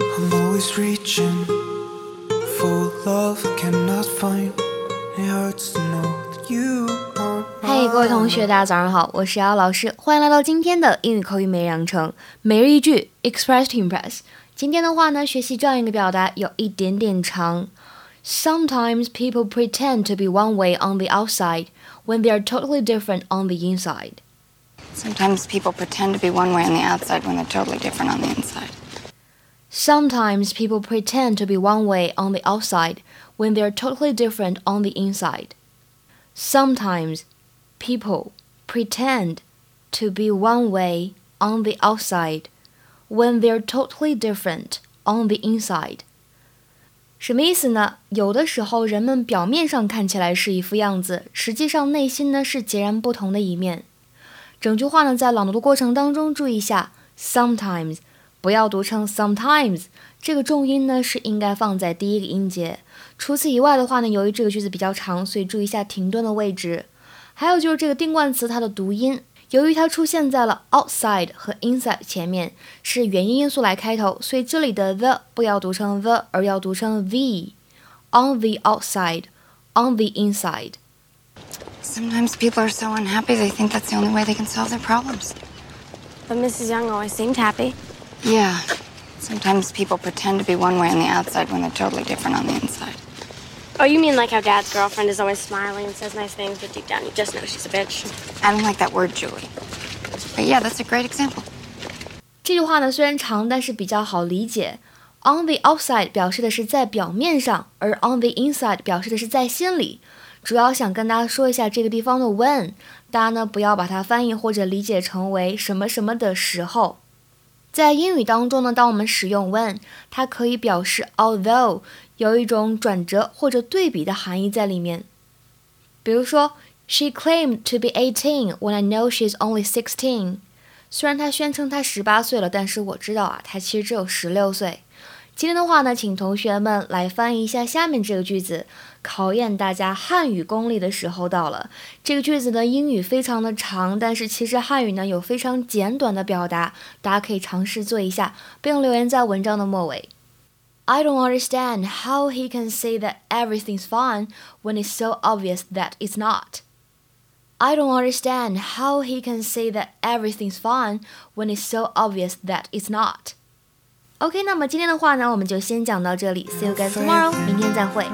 I'm always reaching for love I cannot find. It hurts to know that you are 嘿各位同学，大家早上好，我是姚老师，欢迎来到今天的英语口语每日养成每日一句 Express to Impress。今天的话呢，学习这样一个表达有一点点长。Sometimes people pretend to be one way on the outside when they are totally different on the inside. Sometimes people pretend to be one way on the outside when they're totally different on the inside. Sometimes people pretend to be one way on the outside when they are totally different on the inside. Sometimes people pretend to be one way on the outside when they're totally different on the inside. 什么意思呢？有的时候人们表面上看起来是一副样子，实际上内心呢是截然不同的一面。整句话呢在朗读的过程当中注意一下，sometimes 不要读成 sometimes，这个重音呢是应该放在第一个音节。除此以外的话呢，由于这个句子比较长，所以注意一下停顿的位置。还有就是这个定冠词它的读音。由于它出现在了 outside 和 inside 前面，是元音因素来开头，所以这里的 the 不要读成 the，而要读成 the。On the outside, on the inside. Sometimes people are so unhappy they think that's the only way they can solve their problems. But Mrs. Young always seemed happy. Yeah. Sometimes people pretend to be one way on the outside when they're totally different on the inside. Oh, you mean like how Dad's girlfriend is always smiling and says nice things, but deep down you just know she's a bitch. I don't like that word, Julie. But yeah, that's a great example. 这句话呢虽然长，但是比较好理解。On the outside 表示的是在表面上，而 on the inside 表示的是在心里。主要想跟大家说一下这个地方的 when，大家呢不要把它翻译或者理解成为什么什么的时候。 在英语当中呢，当我们使用 when，它可以表示 although，有一种转折或者对比的含义在里面。比如说，She claimed to be eighteen when I know she's only sixteen。虽然她宣称她十八岁了，但是我知道啊，她其实只有十六岁。今天的话呢，请同学们来翻译一下下面这个句子，考验大家汉语功力的时候到了。这个句子呢，英语非常的长，但是其实汉语呢有非常简短的表达，大家可以尝试做一下，并留言在文章的末尾。I don't understand how he can say that everything's fine when it's so obvious that it's not. I don't understand how he can say that everything's fine when it's so obvious that it's not. ok 那么今天的话呢我们就先讲到这里 see you guys tomorrow 明天再会